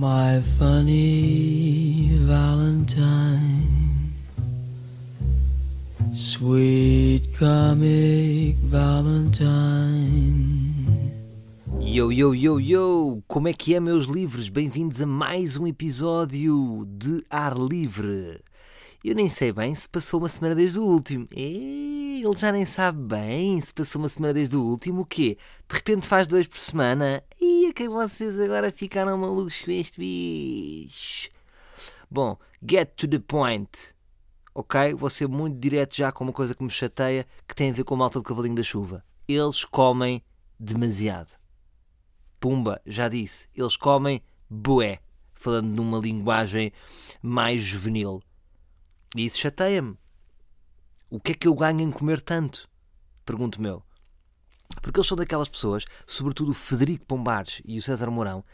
My funny Valentine, sweet comic Valentine. Yo, yo, yo, yo! Como é que é, meus livros? Bem-vindos a mais um episódio de Ar Livre. Eu nem sei bem se passou uma semana desde o último. Ei, ele já nem sabe bem se passou uma semana desde o último. O quê? De repente faz dois por semana? E que vocês agora ficaram malucos com este bicho. Bom, get to the point. Ok? Vou ser muito direto já com uma coisa que me chateia que tem a ver com a malta de cavalinho da chuva. Eles comem demasiado. Pumba, já disse. Eles comem bué. Falando numa linguagem mais juvenil. E isso chateia-me. O que é que eu ganho em comer tanto? Pergunto-me eu. Porque eles são daquelas pessoas, sobretudo o Federico Pombares e o César Mourão,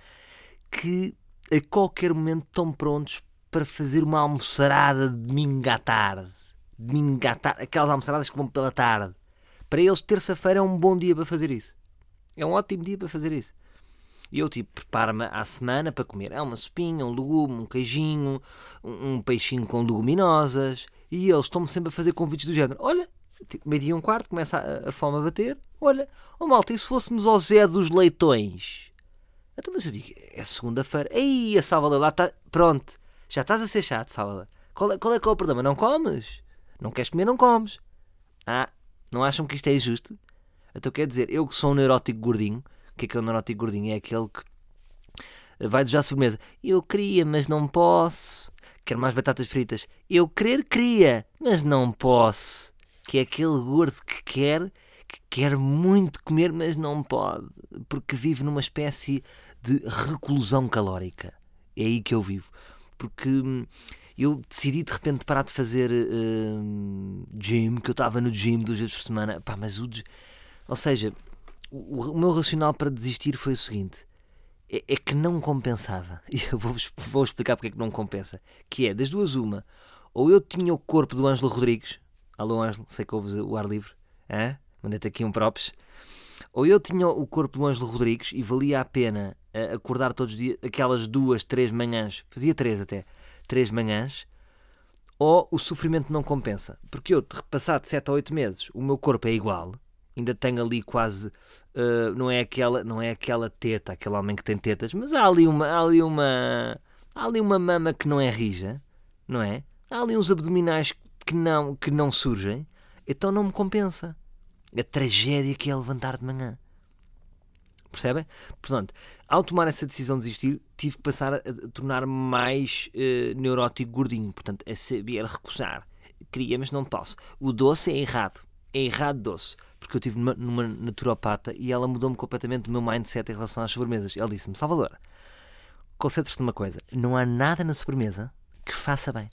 que a qualquer momento estão prontos para fazer uma almoçarada de domingo à tarde. Domingo à tarde. Aquelas almoçaradas que vão pela tarde. Para eles, terça-feira é um bom dia para fazer isso. É um ótimo dia para fazer isso. E eu, tipo, preparo-me à semana para comer. É uma sopinha, um legume, um queijinho, um, um peixinho com leguminosas. E eles estão-me sempre a fazer convites do género. Olha, tipo, meio-dia e um quarto, começa a, a, fome a bater. Olha, oh malta, e se fôssemos ao Zé dos Leitões? Então, mas eu digo, é segunda-feira. Ei, a Salvador, lá está. Pronto, já estás a ser chato, Salvador. Qual é, qual é que é o problema? Não comes? Não queres comer, não comes. Ah, não acham que isto é injusto? Então quer dizer, eu que sou um neurótico gordinho, o que é que é um neurótico gordinho? É aquele que vai desejar sobremesa. Eu queria, mas não posso. Quero mais batatas fritas. Eu querer, queria, mas não posso. Que é aquele gordo que quer, que quer muito comer, mas não pode. Porque vive numa espécie de reclusão calórica. É aí que eu vivo. Porque hum, eu decidi de repente parar de fazer uh, gym, que eu estava no gym duas vezes por semana. Pá, mas o. Ou seja, o, o meu racional para desistir foi o seguinte: é, é que não compensava. E eu vou, vou explicar porque é que não compensa. Que é, das duas, uma, ou eu tinha o corpo do Ângelo Rodrigues, alô Ângelo, sei que ouves o ar livre, mandei-te aqui um props, ou eu tinha o corpo do Ângelo Rodrigues e valia a pena uh, acordar todos os dias, aquelas duas, três manhãs, fazia três até, três manhãs, ou o sofrimento não compensa. Porque eu, passado sete a oito meses, o meu corpo é igual, ainda tenho ali quase Uh, não é aquela não é aquela teta aquele homem que tem tetas mas há ali uma há ali uma há ali uma mama que não é rija não é? Há ali uns abdominais que não que não surgem então não me compensa a tragédia que é levantar de manhã percebem portanto ao tomar essa decisão de desistir tive que passar a, tornar-me mais uh, neurótico gordinho portanto a saber recusar queria mas não posso o doce é errado é errado doce porque eu estive numa, numa naturopata e ela mudou-me completamente o meu mindset em relação às sobremesas. Ela disse-me: Salvador, concentres-te numa coisa, não há nada na sobremesa que faça bem.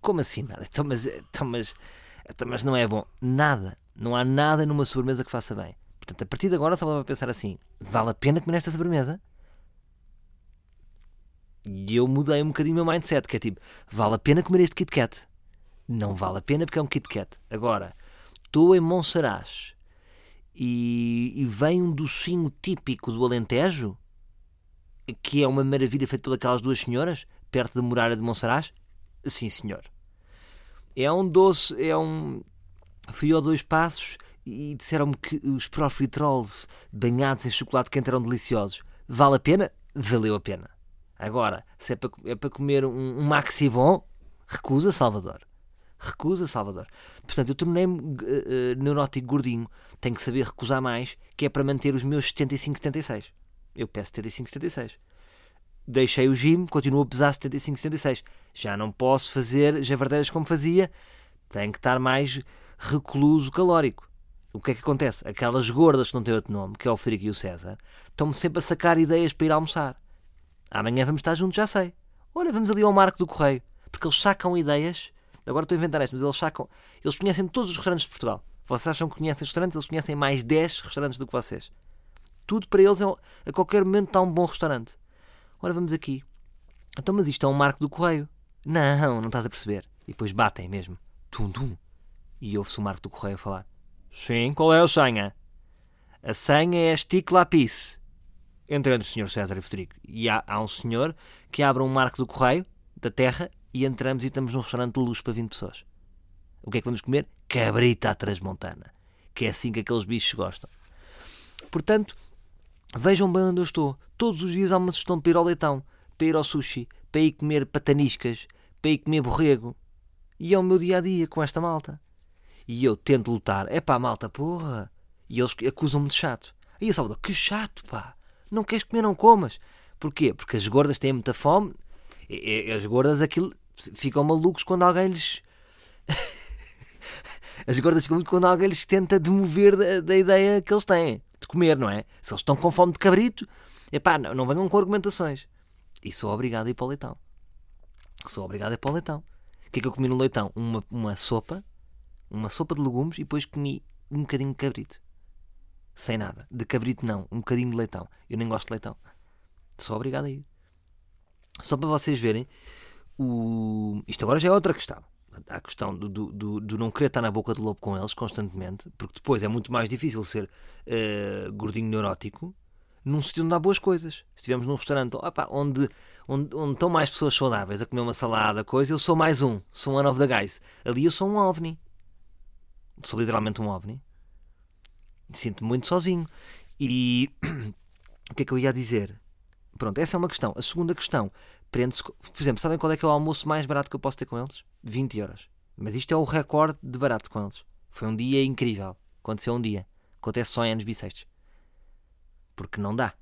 Como assim nada? Então, mas, então, mas, então, mas não é bom. Nada. Não há nada numa sobremesa que faça bem. Portanto, a partir de agora, Salvador vai pensar assim: vale a pena comer esta sobremesa? E eu mudei um bocadinho o meu mindset, que é tipo: vale a pena comer este Kit Kat? Não vale a pena porque é um Kit Kat. Agora, estou em Monsaraz e, e vem um docinho típico do Alentejo, que é uma maravilha feita pelas duas senhoras, perto da muralha de Monsaraz? Sim, senhor. É um doce, é um. Fui a dois passos e disseram-me que os profiteroles banhados em chocolate quente eram deliciosos. Vale a pena? Valeu a pena. Agora, se é para, é para comer um, um maxi bom, recusa, Salvador. Recusa, Salvador. Portanto, eu tornei-me uh, uh, neurótico gordinho. Tenho que saber recusar mais, que é para manter os meus 75, 76. Eu peço 75, 76. Deixei o gym, continuo a pesar 75, 76. Já não posso fazer javardeiras como fazia. Tenho que estar mais recluso calórico. O que é que acontece? Aquelas gordas que não têm outro nome, que é o Frederico e o César, estão-me sempre a sacar ideias para ir almoçar. Amanhã vamos estar juntos, já sei. Olha, vamos ali ao Marco do Correio. Porque eles sacam ideias Agora estou a inventar isto, mas eles sacam. Eles conhecem todos os restaurantes de Portugal. Vocês acham que conhecem restaurantes? Eles conhecem mais 10 restaurantes do que vocês. Tudo para eles é, a qualquer momento está um bom restaurante. Ora, vamos aqui. Então, mas isto é um marco do correio. Não, não estás a perceber. E depois batem mesmo. Tum, tum. E ouve-se o marco do correio falar. Sim, qual é a senha? A senha é stick lápis. entre, entre o senhor César e o Frederico. E há, há um senhor que abre um marco do correio da terra e entramos e estamos num restaurante de luxo para 20 pessoas. O que é que vamos comer? Cabrita à transmontana. Que é assim que aqueles bichos gostam. Portanto, vejam bem onde eu estou. Todos os dias há uma sugestão para ir ao leitão, para ir ao sushi, para ir comer pataniscas, para ir comer borrego. E é o meu dia a dia com esta malta. E eu tento lutar. É pá, malta, porra. E eles acusam-me de chato. E a Salvador, que chato, pá. Não queres comer, não comas. Porquê? Porque as gordas têm muita fome. E, e, as gordas aquilo ficam malucos quando alguém lhes. as gordas ficam muito quando alguém lhes tenta demover da, da, ideia que eles têm de comer, não é? Se eles estão com fome de cabrito, epá, não, não venham com argumentações. E sou obrigado a ir para o leitão. Sou obrigado a ir para o leitão. O que é que eu comi no leitão? Uma, uma sopa, uma sopa de legumes e depois comi um bocadinho de cabrito. Sem nada. De cabrito não, um bocadinho de leitão. Eu nem gosto de leitão. Sou obrigado a ir. Só para vocês verem, o... isto agora já é outra questão. A questão do, do, do, não querer estar na boca do lobo com eles constantemente, porque depois é muito mais difícil ser uh, gordinho neurótico num sítio onde há boas coisas. Se estivermos num restaurante opa, onde, onde, onde estão mais pessoas saudáveis a comer uma salada, coisa, eu sou mais um, sou one of the guys. Ali eu sou um ovni. Sou literalmente um ovni. Sinto-me muito sozinho. E o que é que eu ia dizer? Pronto, essa é uma questão. A segunda questão prende-se. Por exemplo, sabem qual é que é o almoço mais barato que eu posso ter com eles? 20 euros. Mas isto é o recorde de barato com eles. Foi um dia incrível. Aconteceu um dia. Acontece só em anos bissextos. Porque não dá.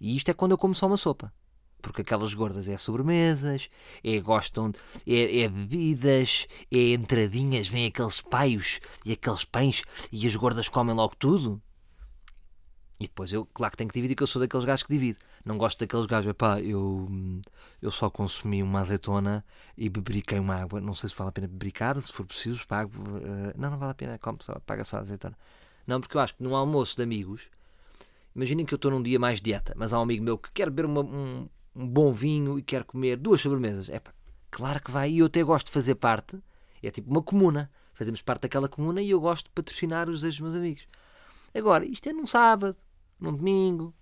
E isto é quando eu como só uma sopa. Porque aquelas gordas é sobremesas, é gostam, é, é bebidas, é entradinhas, vêm aqueles paios e aqueles pães e as gordas comem logo tudo. E depois eu, claro que tenho que dividir, que eu sou daqueles gajos que divide. Não gosto daqueles gajos, pá, eu, eu só consumi uma azeitona e beberiquei uma água. Não sei se vale a pena bebericar, se for preciso, pago. Uh, não, não vale a pena, come só, paga só a azeitona. Não, porque eu acho que num almoço de amigos, imaginem que eu estou num dia mais dieta, mas há um amigo meu que quer beber uma, um, um bom vinho e quer comer duas sobremesas. É claro que vai, e eu até gosto de fazer parte, é tipo uma comuna. Fazemos parte daquela comuna e eu gosto de patrocinar os meus amigos. Agora, isto é num sábado num domingo,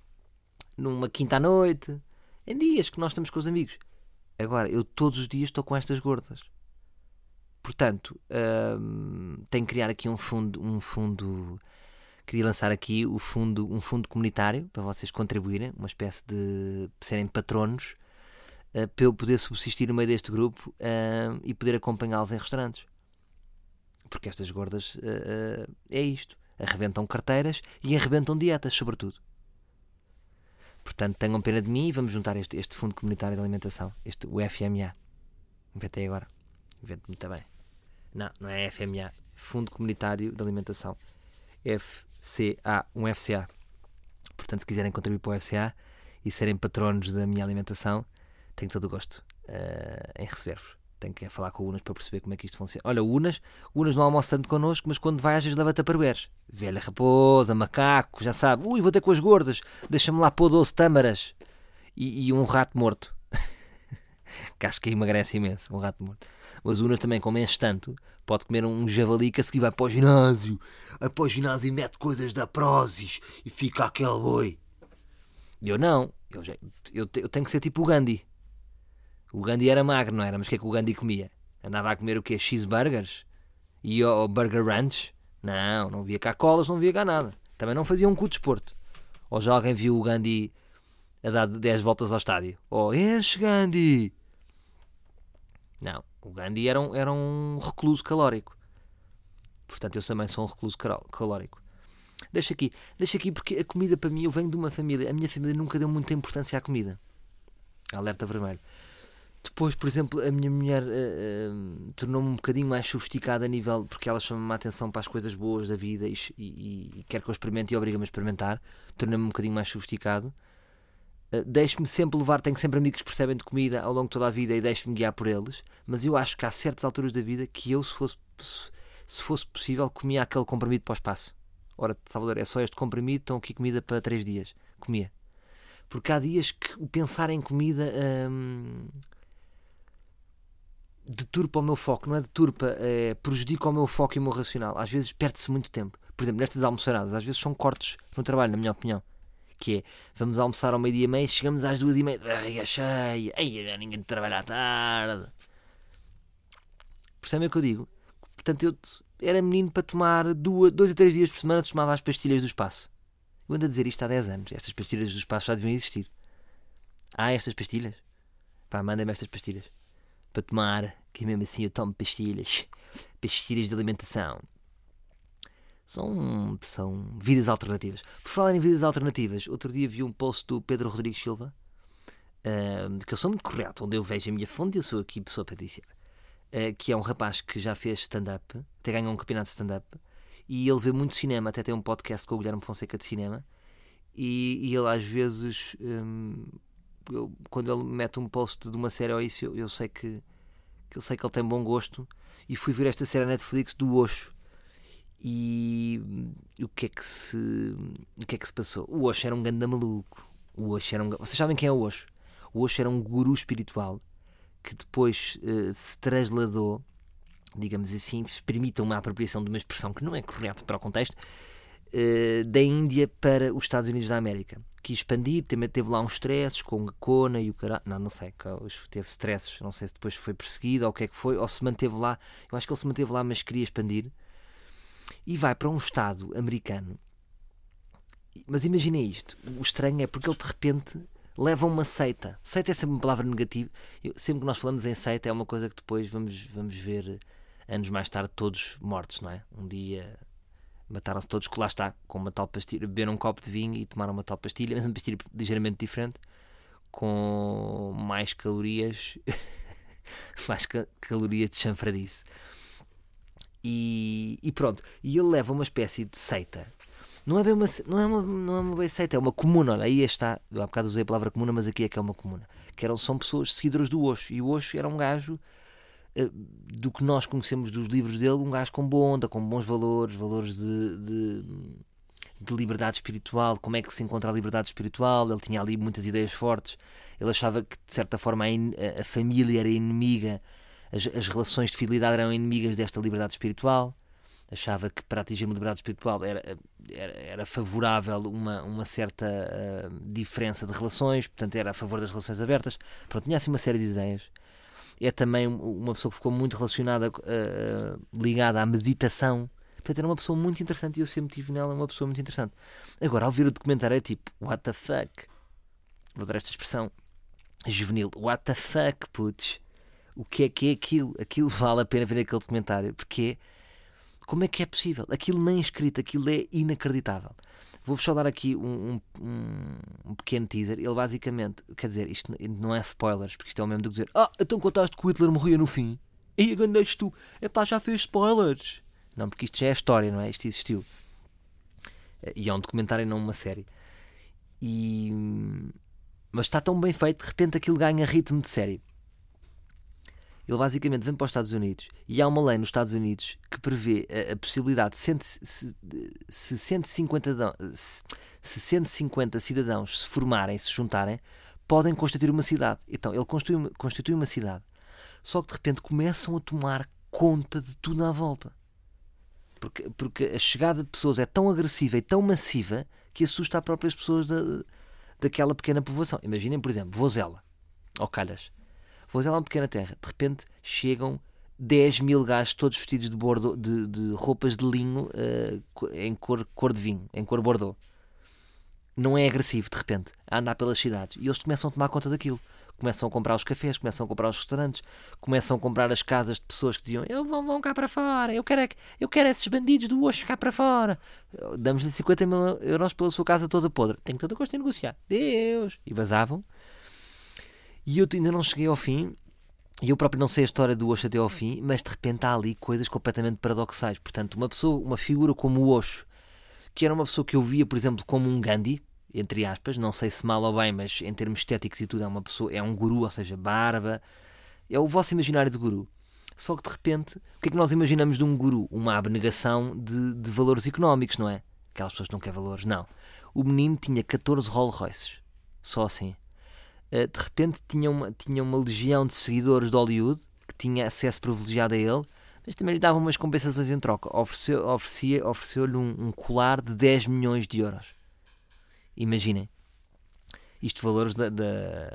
numa quinta à noite, em dias que nós estamos com os amigos. Agora, eu todos os dias estou com estas gordas. Portanto, hum, tenho que criar aqui um fundo, um fundo queria lançar aqui o fundo, um fundo comunitário para vocês contribuírem, uma espécie de serem patronos, uh, para eu poder subsistir no meio deste grupo uh, e poder acompanhá-los em restaurantes. Porque estas gordas uh, é isto. Arrebentam carteiras e arrebentam dietas, sobretudo. Portanto, tenham pena de mim e vamos juntar este, este Fundo Comunitário de Alimentação, este o FMA. Inventei agora. Invento-me também. Não, não é FMA. Fundo Comunitário de Alimentação. F CA1FCA. Portanto, se quiserem contribuir para o FCA e serem patronos da minha alimentação, tenho todo o gosto uh, em receber-vos. Tenho que falar com o Unas para perceber como é que isto funciona. Olha, o Unas, o Unas não almoça tanto connosco, mas quando vai às vezes leva-te a parberes. Velha raposa, macaco, já sabe. Ui, vou ter com as gordas. Deixa-me lá pôr 12 tâmaras. E, e um rato morto. que acho que emagrece imenso, um rato morto. O Unas também, como enche tanto, pode comer um javali que a seguir vai para o ginásio. Vai para o ginásio e mete coisas da Prozis e fica aquele boi. Eu não. Eu, já, eu, eu tenho que ser tipo o Gandhi. O Gandhi era magro, não era? Mas o que é que o Gandhi comia? Andava a comer o quê? Cheeseburgers? E o Burger Ranch? Não, não via cá colas, não via cá nada. Também não fazia um cu de desporto. Ou já alguém viu o Gandhi a dar 10 voltas ao estádio? Oh, enche Gandhi! Não, o Gandhi era um, era um recluso calórico. Portanto, eu também sou um recluso calórico. Deixa aqui, deixa aqui, porque a comida para mim, eu venho de uma família, a minha família nunca deu muita importância à comida. Alerta vermelho. Depois, por exemplo, a minha mulher uh, uh, tornou-me um bocadinho mais sofisticada a nível. porque ela chama-me a atenção para as coisas boas da vida e, e, e quer que eu experimente e obriga-me a experimentar. Tornou-me um bocadinho mais sofisticado. Uh, deixo-me sempre levar, tenho sempre amigos que percebem de comida ao longo de toda a vida e deixo-me guiar por eles. Mas eu acho que há certas alturas da vida que eu, se fosse, se fosse possível, comia aquele comprimido para o espaço. Ora, Salvador, é só este comprimido, estão aqui comida para três dias. Comia. Porque há dias que o pensar em comida. Hum, deturpa o meu foco, não é deturpa, é, prejudica o meu foco e o meu racional. Às vezes perde-se muito tempo. Por exemplo, nestas almoçaradas, às vezes são cortes no trabalho, na minha opinião. Que é, vamos almoçar ao meio-dia e meia, chegamos às duas e meia, é cheia, ai, já ninguém trabalha à tarde. Percebem o que eu digo? Portanto, eu era menino para tomar duas, dois a três dias por semana, tomava as pastilhas do espaço. Eu ando a dizer isto há 10 anos. Estas pastilhas do espaço já deviam existir. Há estas pastilhas? Pá, mandem-me estas pastilhas. Para tomar, que mesmo assim eu tomo pastilhas. Pastilhas de alimentação. São, são vidas alternativas. Por falar em vidas alternativas, outro dia vi um post do Pedro Rodrigues Silva, uh, que eu sou muito correto, onde eu vejo a minha fonte e eu sou aqui pessoa patrícia. Uh, que é um rapaz que já fez stand-up, até ganhou um campeonato de stand-up, e ele vê muito cinema, até tem um podcast com o Guilherme Fonseca de cinema, e, e ele às vezes, um, eu, quando ele mete um post de uma série ou isso, eu, eu sei que, que eu sei que ele tem bom gosto, e fui ver esta série Netflix do Osho, e, o que é que se o que é que se passou? O Osho era um ganda maluco. O Osho era um, vocês sabem quem é o Osho? O Osho era um guru espiritual que depois uh, se trasladou, digamos assim, se permita uma apropriação de uma expressão que não é correta para o contexto, uh, da Índia para os Estados Unidos da América. Quis expandir, também teve lá uns stresses com a Kona e o caralho. Não, não sei, teve stresses, não sei se depois foi perseguido ou o que é que foi, ou se manteve lá. Eu acho que ele se manteve lá, mas queria expandir e vai para um Estado americano. Mas imaginem isto: o estranho é porque ele de repente leva uma seita. Seita é sempre uma palavra negativa. Eu, sempre que nós falamos em seita, é uma coisa que depois vamos, vamos ver anos mais tarde todos mortos, não é? Um dia mataram-se todos, que lá está, com uma tal pastilha, beberam um copo de vinho e tomaram uma tal pastilha, mas uma pastilha ligeiramente diferente, com mais calorias, mais ca calorias de chanfradice. E, e, pronto. E ele leva uma espécie de seita. Não é bem uma, não é uma, não é uma bem seita, é uma comuna. Olha, aí está. Eu há bocado usei a palavra comuna, mas aqui é que é uma comuna. Que eram, são pessoas seguidoras do Osho. E o Osho era um gajo uh, do que nós conhecemos dos livros dele, um gajo com boa onda, com bons valores, valores de, de, de liberdade espiritual. Como é que se encontra a liberdade espiritual? Ele tinha ali muitas ideias fortes. Ele achava que, de certa forma, a, a família era inimiga as, as relações de fidelidade eram inimigas desta liberdade espiritual. Achava que para atingir uma liberdade espiritual era, era, era favorável uma, uma certa uh, diferença de relações, portanto era a favor das relações abertas. Pronto, tinha assim uma série de ideias. É também uma pessoa que ficou muito relacionada, uh, ligada à meditação. Portanto, era uma pessoa muito interessante e eu sempre tive nela uma pessoa muito interessante. Agora, ao ver o documentário, é tipo, what the fuck? Vou dar esta expressão juvenil. What the fuck, putz? O que é que é aquilo. Aquilo vale a pena ver aquele documentário, porque como é que é possível? Aquilo nem escrito, aquilo é inacreditável. Vou-vos só dar aqui um, um, um, pequeno teaser. Ele basicamente, quer dizer, isto não é spoilers, porque isto é o mesmo do que dizer Ah, então contaste que o Hitler morria no fim. E agandeste tu, é pá, já fez spoilers. Não, porque isto já é história, não é? Isto existiu. E é um documentário, não uma série. E... Mas está tão bem feito, de repente aquilo ganha ritmo de série. Ele basicamente vem para os Estados Unidos e há uma lei nos Estados Unidos que prevê a, a possibilidade de cento, se, se, 150, se, se 150 cidadãos se formarem, se juntarem, podem constituir uma cidade. Então, ele constitui, constitui uma cidade. Só que de repente começam a tomar conta de tudo à volta. Porque, porque a chegada de pessoas é tão agressiva e tão massiva que assusta as próprias pessoas da, daquela pequena povoação. Imaginem, por exemplo, Vozela ou Calhas Vou fazer lá uma pequena terra. De repente chegam 10 mil gajos todos vestidos de, bordo, de, de roupas de linho uh, em cor, cor de vinho, em cor bordeaux. Não é agressivo, de repente, a andar pelas cidades. E eles começam a tomar conta daquilo. Começam a comprar os cafés, começam a comprar os restaurantos, começam a comprar as casas de pessoas que diziam eu vão, vão cá para fora, eu quero, é eu quero esses bandidos do Oxo cá para fora. Damos-lhe 50 mil euros pela sua casa toda podre. Tenho toda a gosto em negociar. Deus! E vazavam e eu ainda não cheguei ao fim, e eu próprio não sei a história do Osho até ao fim, mas de repente há ali coisas completamente paradoxais. Portanto, uma pessoa, uma figura como o Osho, que era uma pessoa que eu via, por exemplo, como um Gandhi, entre aspas, não sei se mal ou bem, mas em termos estéticos e tudo, é uma pessoa, é um guru, ou seja, barba, é o vosso imaginário de guru. Só que de repente, o que é que nós imaginamos de um guru? Uma abnegação de, de valores económicos, não é? Aquelas pessoas que não querem valores, não. O menino tinha 14 Rolls Royces, só assim. Eh, de repente tinha uma, tinha uma legião de seguidores de Hollywood que tinha acesso privilegiado a ele, mas também lhe dava umas compensações em troca. Ofereceu, oferecia, ofereceu-lhe um, um, colar de 10 milhões de euros. Imaginem. Isto valores de, de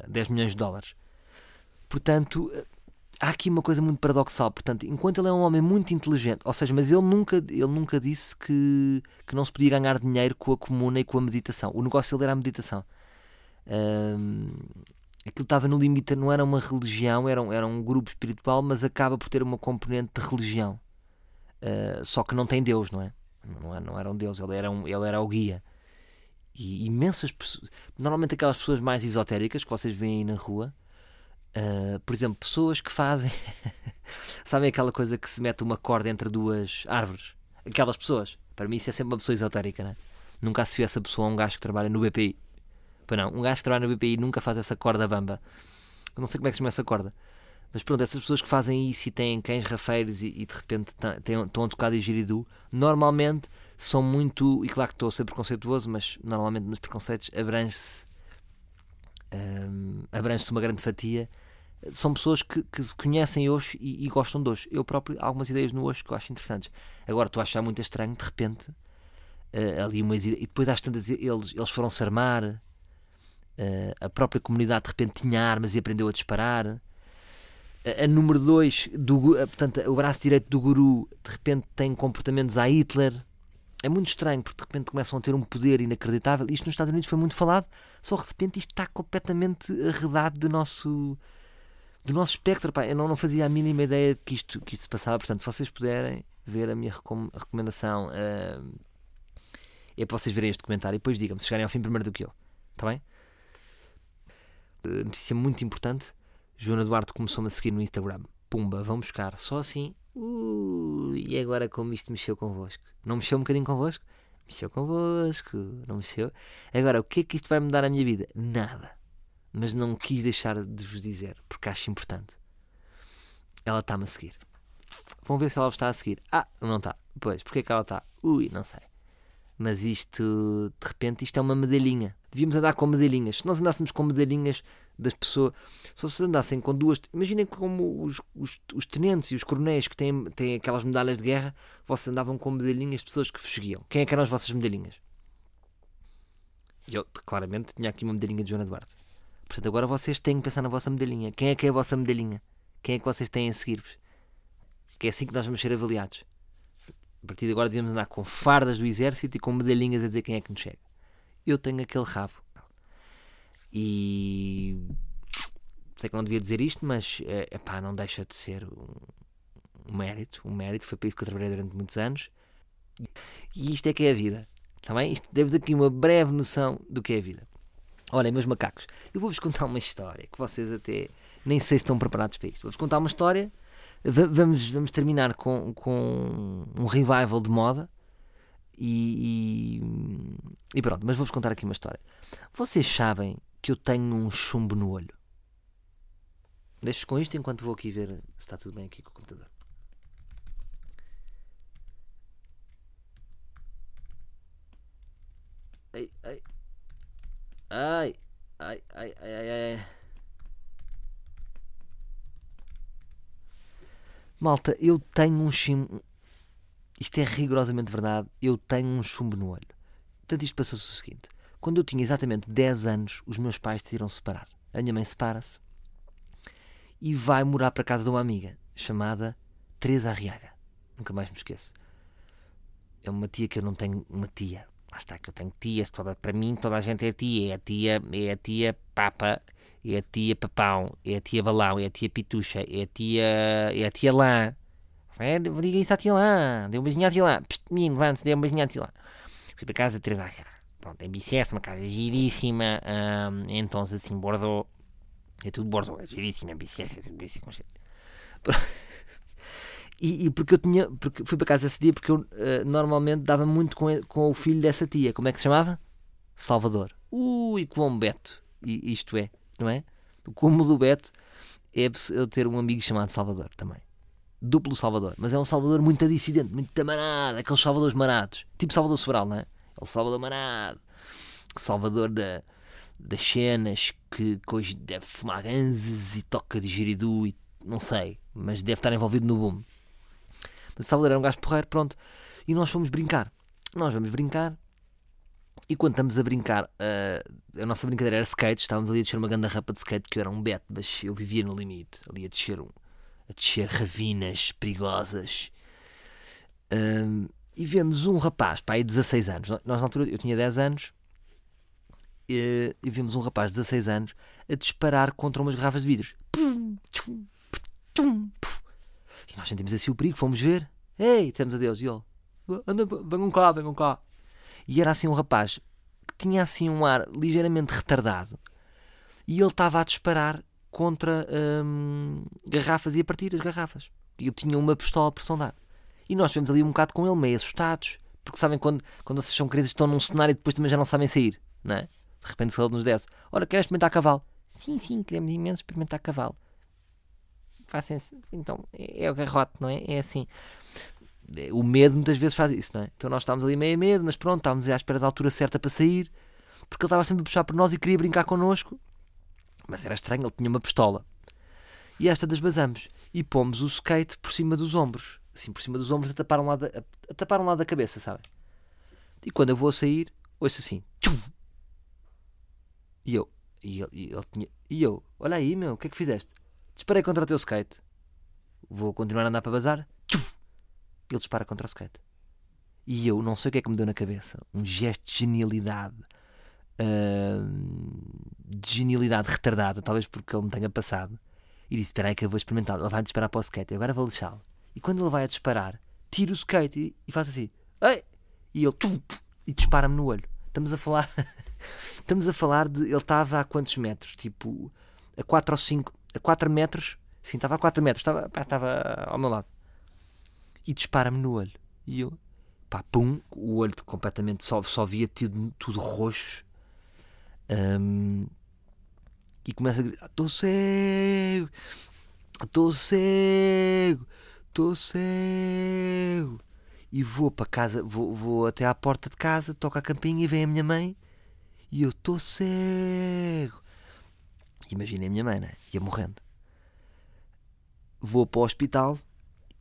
10 milhões de dólares. Portanto, há aqui uma coisa muito paradoxal. Portanto, enquanto ele é um homem muito inteligente, ou seja, mas ele nunca, ele nunca disse que, que não se podia ganhar dinheiro com a comuna e com a meditação. O negócio dele era a meditação. Um, aquilo estava no limite, não era uma religião, era um, era um grupo espiritual, mas acaba por ter uma componente de religião. Uh, só que não tem Deus, não é? Não, não era um Deus, ele era, um, ele era o guia. E imensas pessoas, normalmente aquelas pessoas mais esotéricas que vocês veem aí na rua, uh, por exemplo, pessoas que fazem, sabem aquela coisa que se mete uma corda entre duas árvores? Aquelas pessoas, para mim isso é sempre uma pessoa esotérica, não é? Nunca essa pessoa a um gajo que trabalha no BPI. Pois não, um gajo que trabalha no BPI nunca faz essa corda bamba. Eu não sei como é que se chama essa corda. Mas pronto, essas pessoas que fazem isso e têm cães rafeiros e, e de repente estão a tocar didgeridoo, normalmente são muito. E claro que estou a ser preconceituoso, mas normalmente nos preconceitos abrange-se um, abrange-se uma grande fatia. São pessoas que, que conhecem hoje e, e, gostam de hoje. Eu próprio, há algumas ideias no hoje que eu acho interessantes. Agora estou a achar muito estranho, de repente, uh, ali umas E depois às tantas eles, eles foram-se armar. Uh, a própria comunidade de repente tinha armas e aprendeu a disparar a, número 2, portanto, o braço direito do guru, de repente tem comportamentos a Hitler. É muito estranho, porque de repente começam a ter um poder inacreditável. Isto nos Estados Unidos foi muito falado, só de repente isto está completamente arredado do nosso, do nosso espectro. Pá. Eu não, não fazia a mínima ideia de que isto, que isto se passava. Portanto, se vocês puderem ver a minha recomendação, uh, é para vocês verem este comentário e depois digam-me se chegarem ao fim primeiro do que eu. Está bem? Uh, notícia muito importante Joana Duarte começou-me a seguir no Instagram. Pumba, vão buscar. Só assim. Uh, e agora como isto mexeu convosco? Não mexeu um bocadinho convosco? Mexeu convosco. Não mexeu? Agora, o que é que isto vai mudar a minha vida? Nada. Mas não quis deixar de vos dizer, porque acho importante. Ela está-me a seguir. Vão ver se ela está a seguir. Ah, não está. Pois, porque é que ela está? Ui, não sei. Mas isto, de repente, isto é uma medalhinha. Devíamos andar com medalhinhas. Se nós andássemos com medalhinhas das pessoas, só se andassem com duas. Imaginem como os, os, os tenentes e os coronéis que têm, têm aquelas medalhas de guerra, vocês andavam com medalhinhas de pessoas que vos seguiam. Quem é que eram as vossas medalhinhas? Eu, claramente, tinha aqui uma medalhinha de Joana Duarte. Portanto, agora vocês têm que pensar na vossa medalhinha. Quem é que é a vossa medalhinha? Quem é que vocês têm a seguir-vos? Que é assim que nós vamos ser avaliados. A partir de agora devemos andar com fardas do exército e com medalhinhas a dizer quem é que nos chega. Eu tenho aquele rabo. E sei que não devia dizer isto, mas é, epá, não deixa de ser um, mérito. Um mérito. Foi para isso que eu trabalhei durante muitos anos. E isto é que é a vida. Também tá isto deve aqui uma breve noção do que é a vida. Olhem, meus macacos, eu vou-vos contar uma história que vocês até nem sei se estão preparados para isto. Vou-vos contar uma história vamos, vamos terminar com, com um revival de moda. E, e, e pronto, mas vou-vos contar aqui uma história. Vocês sabem que eu tenho um chumbo no olho? Deixo com isto enquanto vou aqui ver se está tudo bem aqui com o computador. Ai, ai. Ai, ai, ai, ai, ai. Malta, eu tenho um chumbo. Isto é rigorosamente verdade. Eu tenho um chumbo no olho. Portanto, isto passou-se o seguinte: quando eu tinha exatamente 10 anos, os meus pais decidiram separar. A minha mãe separa-se e vai morar para casa de uma amiga chamada Teresa Arriaga. Nunca mais me esqueço. É uma tia que eu não tenho uma tia. Lá está, que eu tenho tias. Toda, para mim, toda a gente é tia. É a tia, é a tia Papa é a tia Papão, é a tia Balão, é a tia Pitucha, é a tia, é a tia Lã. É, diga isso à tia Lã, dê um beijinho à tia Lã. Psst, menino, levante-se, dê um beijinho à tia Lã. Fui para casa de Teresa Arca. Pronto, é BCS, uma casa giríssima, um, então assim, Bordeaux. É tudo Bordeaux, é giríssima, BCS, é BCS com E, e, porque eu tinha, porque fui para casa esse dia porque eu uh, normalmente dava muito com, com o filho dessa tia. Como é que se chamava? Salvador. Ui, que bom Beto. E, isto é, não é? O cúmulo do Beto é eu ter um amigo chamado Salvador também. Duplo Salvador, mas é um Salvador muito dissidente, muito marado, aqueles Salvadores marados, tipo Salvador Sobral, não é? É o Salvador marado, Salvador da, das cenas que, que hoje deve fumar ganzes e toca de giridu e não sei, mas deve estar envolvido no boom. Mas Salvador era um gajo porreiro, pronto. E nós fomos brincar. Nós vamos brincar E quando estamos a brincar, uh, a nossa brincadeira era skate, estávamos ali a descer uma grande rapa de skate, porque eu era um beto, mas eu vivia no limite, ali a descer, um, a descer ravinas perigosas. Um, e vemos um rapaz, pá, aí 16 anos, nós na altura, eu tinha 10 anos, e, e vimos um rapaz de 16 anos a disparar contra umas garrafas de vidros. E nós sentimos assim o perigo, fomos ver. Ei, dissemos adeus. E ele, anda, venham cá, venham cá. E era assim um rapaz que tinha assim um ar ligeiramente retardado. E ele estava a disparar contra hum, garrafas e a partir as garrafas. E eu tinha uma pistola por sondar. E nós estivemos ali um bocado com ele, meio assustados. Porque sabem quando, quando vocês são crianças estão num cenário e depois também já não sabem sair, não é? De repente se ele nos desce. Ora, queres experimentar cavalo? Sim, sim, queremos imenso experimentar cavalo. Façam então, é, é o garrote, não é? É assim. O medo muitas vezes faz isso, não é? Então nós estávamos ali meio a medo, mas pronto, estávamos à espera da altura certa para sair, porque ele estava sempre a puxar por nós e queria brincar connosco. Mas era estranho, ele tinha uma pistola. E esta desbasamos. E pomos o skate por cima dos ombros. Assim, por cima dos ombros, a tapar um lado da, a tapar um lado da cabeça, sabem? E quando eu vou a sair, ouço assim. Tchum! E eu, e ele, e ele tinha, e eu, olha aí, meu, o que é que fizeste? Disparei contra o teu skate. Vou continuar a andar para bazar. Ele dispara contra o skate. E eu não sei o que é que me deu na cabeça. Um gesto de genialidade. Uh, de genialidade retardada, talvez porque ele me tenha passado. E disse: Espera aí que eu vou experimentar. Ele vai disparar para o skate. agora vou deixá-lo. E quando ele vai a disparar, tira o skate e, e faz assim: Ei! E ele tchuf, e dispara-me no olho. Estamos a falar. Estamos a falar de. Ele estava a quantos metros? Tipo, a 4 ou 5. A 4 metros. Sim, estava a 4 metros. Estava, pá, estava ao meu lado. E dispara-me no olho. E eu. Pá, pum. O olho completamente. Só, só via tudo, tudo roxo. Um, e começa a gritar: Estou cego! Estou cego! Estou cego! E vou para casa, vou, vou até à porta de casa, toco a campainha e vem a minha mãe e eu estou cego. Imaginei a minha mãe, né? ia morrendo. Vou para o hospital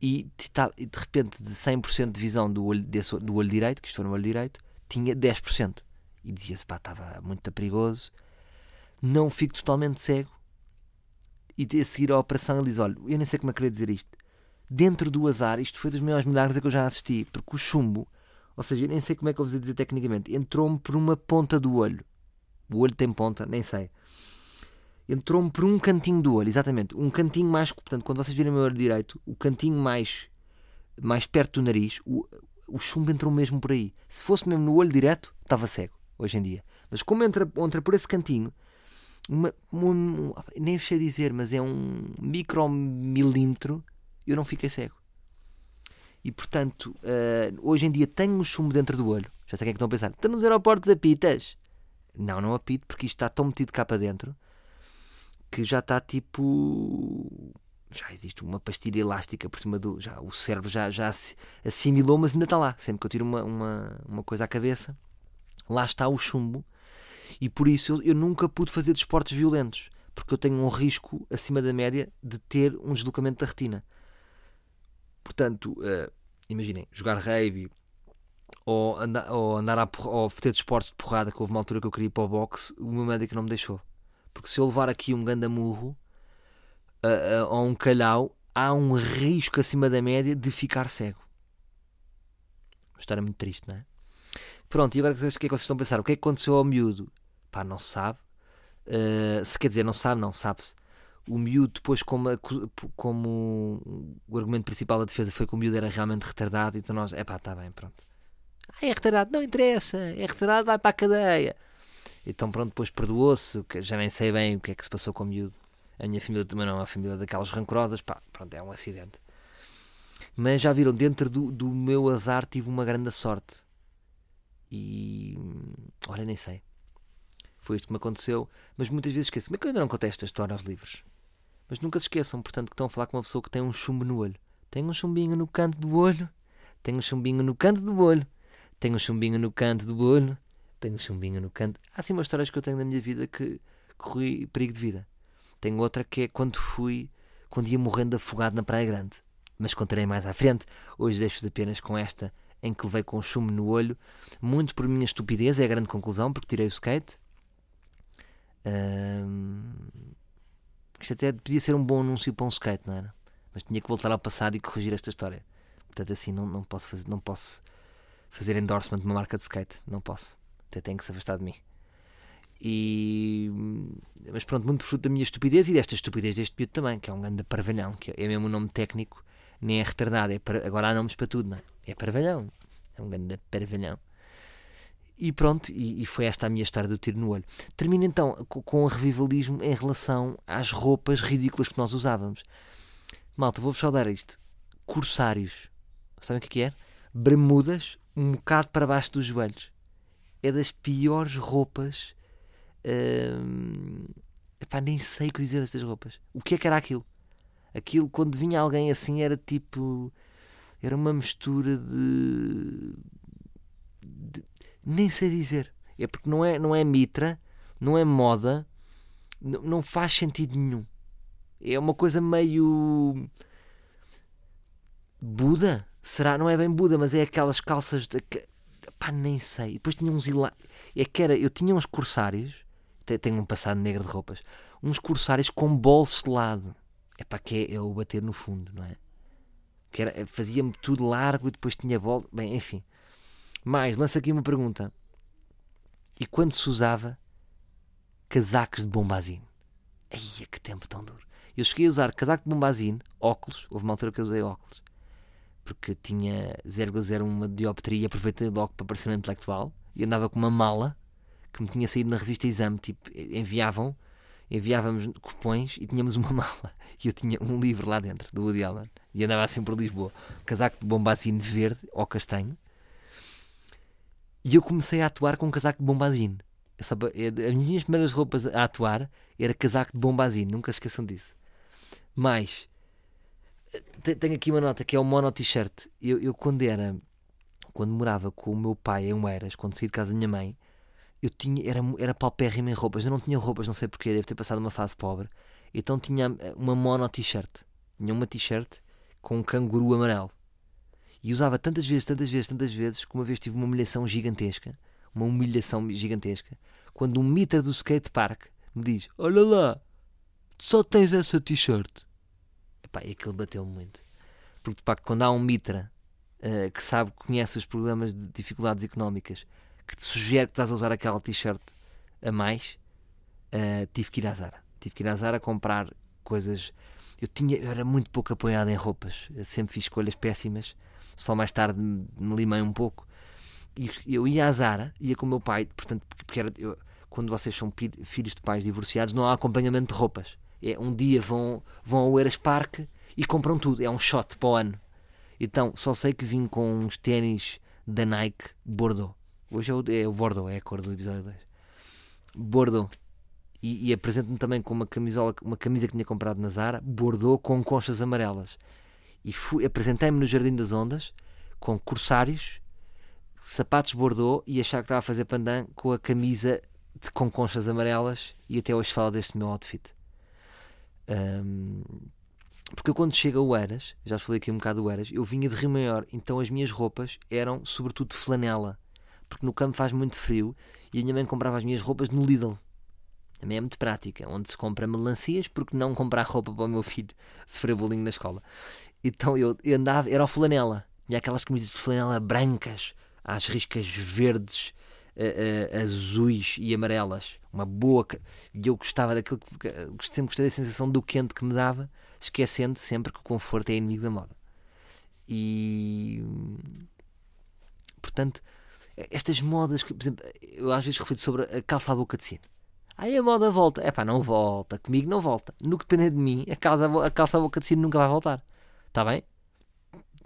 e de repente de 100% de visão do olho, desse, do olho direito, que estou no olho direito, tinha 10%. E dizia-se, pá, estava muito perigoso. Não fico totalmente cego. E a seguir à operação ele diz, olha, eu nem sei como é que queria dizer isto. Dentro do azar, isto foi dos maiores milagres que eu já assisti, porque o chumbo ou seja, eu nem sei como é que eu vos dizer tecnicamente. Entrou-me por uma ponta do olho. O olho tem ponta, nem sei. Entrou-me por um cantinho do olho, exatamente. Um cantinho mais. Portanto, quando vocês virem o meu olho direito, o cantinho mais, mais perto do nariz, o, o chumbo entrou mesmo por aí. Se fosse mesmo no olho direto, estava cego, hoje em dia. Mas como entra, entra por esse cantinho, uma, uma, nem sei dizer, mas é um micromilímetro, eu não fiquei cego. E portanto, uh, hoje em dia tenho um chumbo dentro do olho. Já sei o que é que estão a pensar. Estão nos aeroportos apitas. Não, não apito porque isto está tão metido cá para dentro que já está tipo. Já existe uma pastilha elástica por cima do. Já, o cérebro já, já assimilou, mas ainda está lá. Sempre que eu tiro uma, uma, uma coisa à cabeça, lá está o chumbo. E por isso eu, eu nunca pude fazer desportos violentos. Porque eu tenho um risco acima da média de ter um deslocamento da retina. Portanto, uh, imaginem, jogar rave ou andar, ou andar a, ou ter desportos de porrada, que houve uma altura que eu queria ir para o boxe, o meu médico não me deixou. Porque se eu levar aqui um gandamurro uh, uh, ou um calhau, há um risco acima da média de ficar cego. Uma história muito triste, não é? Pronto, e agora o que é que vocês estão a pensar? O que é que aconteceu ao miúdo? Pá, não se sabe. Uh, se quer dizer, não sabe, não sabe-se o miúdo depois como, como o argumento principal da defesa foi que o miúdo era realmente retardado, então nós, é pá, está bem, pronto. Ah, é retardado, não interessa, é retardado, vai para a cadeia. Então pronto, depois perdoou-se, já nem sei bem o que é que se passou com o miúdo. A minha família também não é uma família daquelas rancorosas, pá, pronto, é um acidente. Mas já viram, dentro do, do meu azar tive uma grande sorte. E olha, nem sei. Foi isto que me aconteceu, mas muitas vezes esqueço. Como é que eu ainda não contei esta história aos livros? Mas nunca se esqueçam, portanto, que estão a falar com uma pessoa que tem um chumbo no olho. Tem um chumbinho no canto do olho. Tem um chumbinho no canto do olho. Tem um chumbinho no canto do olho. Um chumbinho no canto. Há sim umas histórias que eu tenho na minha vida que corri perigo de vida. Tenho outra que é quando fui, quando ia morrendo afogado na Praia Grande. Mas contarei mais à frente. Hoje deixo-vos apenas com esta em que levei com chumbo no olho, muito por minha estupidez, é a grande conclusão, porque tirei o skate. Um, isto até podia ser um bom anúncio para um skate, não era? Mas tinha que voltar ao passado e corrigir esta história. Portanto, assim, não, não, posso, fazer, não posso fazer endorsement de uma marca de skate. Não posso. Até tenho que se afastar de mim. E, mas pronto, muito fruto da minha estupidez e desta estupidez deste miúdo também, que é um grande parvalhão, que é mesmo um nome técnico, nem é retardado. É para, agora há nomes para tudo, não é? É parvalhão. É um grande parvalhão. E pronto, e, e, foi esta a minha história do tiro no olho. Termino então com, com o revivalismo em relação às roupas ridículas que nós usávamos. Malta, vou-vos só dar isto. Corsários. Sabem o que é? Bermudas um bocado para baixo dos joelhos. É das piores roupas. Hum, epá, nem sei o que dizer destas roupas. O que é que era aquilo? Aquilo, quando vinha alguém assim, era tipo. Era uma mistura de nem sei dizer. É porque não é, não é mitra, não é moda, não, não faz sentido nenhum. É uma coisa meio. Buda? Será? Não é bem Buda, mas é aquelas calças. De... Pá, nem sei. depois tinha uns. Ila... É que era. Eu tinha uns corsários. Tenho um passado negro de roupas. Uns corsários com bolso de lado. É para que é, é o bater no fundo, não é? Que era, fazia-me tudo largo e depois tinha bolso. Bem, enfim. Mais, lança aqui uma pergunta. E quando se usava casacos de bombazine? Ai, que tempo tão duro. Eu cheguei a usar casaco de bombazine, óculos, houve uma altura que eu usei óculos, porque tinha 0,01 dioptria, aproveitei logo para parecer um intelectual, e andava com uma mala que me tinha saído na revista Exame, tipo, enviavam, enviávamos cupões e tínhamos uma mala, e eu tinha um livro lá dentro, do Woody Allen, e andava assim por Lisboa, casaco de bombazine verde ou castanho, e eu comecei a atuar com um casaco de bombazine. As minhas primeiras roupas a atuar era casaco de bombazine, nunca se esqueçam disso. Mas tenho aqui uma nota que é o mono t-shirt. Eu, eu, quando era quando morava com o meu pai em Oeiras, quando saí de casa da minha mãe, eu tinha, era, era paupérrimo em roupas. Eu não tinha roupas, não sei porquê, devo ter passado uma fase pobre. Então tinha eh, uma mono t-shirt. Tinha uma t-shirt com um canguru amarelo. E usava tantas vezes, tantas vezes, tantas vezes, que uma vez tive uma humilhação gigantesca. Uma humilhação gigantesca. Quando um mitra do skate park me diz: Olha lá, só tens essa t-shirt. E aquilo bateu muito. Porque de quando há um mitra uh, que sabe, conhece os problemas de dificuldades económicas, que te sugere que estás a usar aquela t-shirt a mais, uh, tive que ir à Zara. Tive que ir à Zara comprar coisas. Eu, tinha, eu era muito pouco apoiado em roupas. Eu sempre fiz escolhas péssimas só mais tarde me limei um pouco. E eu ia à Zara, ia com o meu pai, portanto, porque era, eu, quando vocês são filhos de pais divorciados, não há acompanhamento de roupas. É, um dia vão, vão ao Eiras Park e compram tudo, é um shot para o ano. Então, só sei que vim com uns ténis da Nike Bordeaux. Hoje é o, é o Bordeaux, é a cor do episódio 2. Bordeaux. E, e apresento-me também com uma camisola, uma camisa que tinha comprado na Zara, Bordeaux com conchas amarelas e apresentei-me no Jardim das Ondas com corsários, sapatos Bordeaux e achar que estava a fazer pandan com a camisa de, com conchas amarelas e até hoje falo deste meu outfit. Um, porque eu quando chego a Oeiras, já falei aqui um bocado do Oeiras, eu vinha de Rio Maior, então as minhas roupas eram sobretudo de flanela, porque no campo faz muito frio e a minha mãe comprava as minhas roupas no Lidl. Também é muito prática, onde se compra melancias, porque não comprar roupa para o meu filho sofrer bullying na escola. Então eu, eu andava, era o flanela. Tinha aquelas camisas de flanela brancas, às riscas verdes, uh, uh, azuis e amarelas. Uma boa. E eu gostava daquilo. Sempre gostei da sensação do quente que me dava, esquecendo sempre que o conforto é inimigo da moda. E. Portanto, estas modas que, por exemplo, eu às vezes reflito sobre a calça à boca de sino. Aí a moda volta. É pá, não volta. Comigo não volta. No que depender de mim, a calça, a calça à boca de sino nunca vai voltar. Está bem?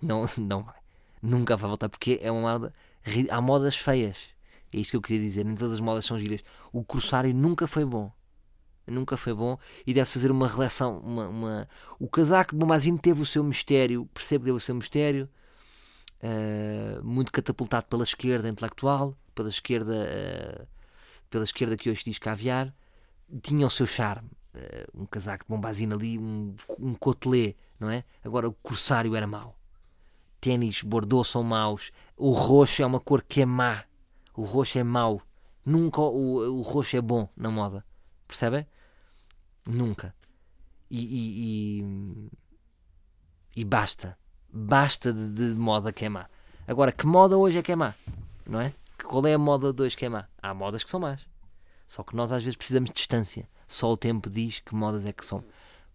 Não, não vai. Nunca vai voltar porque é uma moda. Há modas feias. É isto que eu queria dizer. Nem todas as modas são giras. O Corsário nunca foi bom. Nunca foi bom e deve fazer uma relação. Uma, uma... O casaco de Bombazino teve o seu mistério. Percebo que teve o seu mistério. Uh, muito catapultado pela esquerda intelectual, pela esquerda, uh, pela esquerda que hoje diz caviar. Tinha o seu charme. Uh, um casaco de Bombazino ali, um, um cotelê não é? Agora o Corsário era mau. ténis Bordeaux são maus, o roxo é uma cor que é má, o roxo é mau, nunca o, o roxo é bom na moda, percebem? Nunca. E, e, e, e basta, basta de, de moda que é má. Agora, que moda hoje é que é má? Não é? Qual é a moda de hoje que é má? Há modas que são más. Só que nós às vezes precisamos de distância. Só o tempo diz que modas é que são.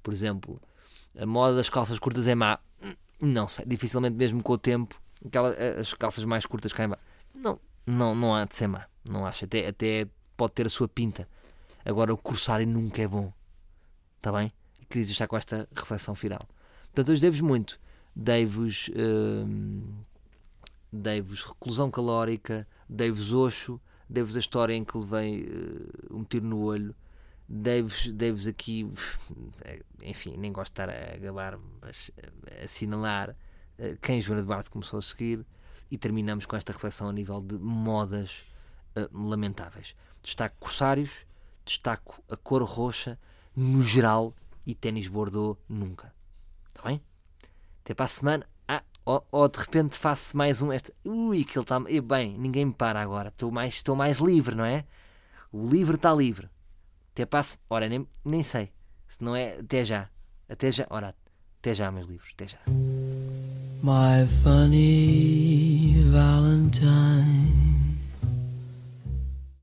Por exemplo, a moda das calças curtas é má. Não sei, dificilmente mesmo com o tempo, aquela, as calças mais curtas caem má. Não, não, não há de ser má. Não acho. Até, até pode ter a sua pinta. Agora, o corsário nunca é bom. Está bem? Queria estar com esta reflexão final. Portanto, hoje devo-vos muito. Dei-vos. Hum, dei-vos reclusão calórica, dei-vos oxo, dei-vos a história em que levei uh, um tiro no olho, dei aqui, enfim, nem gosto de estar a gabar, mas uh, assinalar uh, quem Joana de Barto começou a seguir e terminamos com esta reflexão a nível de modas lamentáveis. Destaco corsários, destaco a cor roxa no geral e ténis Bordeaux nunca. Está bem? Até para a semana. Ou, ou, de repente faço mais um. Esta, ui, que ele está. Bem, ninguém me para agora. Estou mais, estou mais livre, não é? O livre está livre. Até passo. Ora, nem, nem sei. Se não é. Até já. Até já. Ora, até já, meus livros. Até já. My funny Valentine.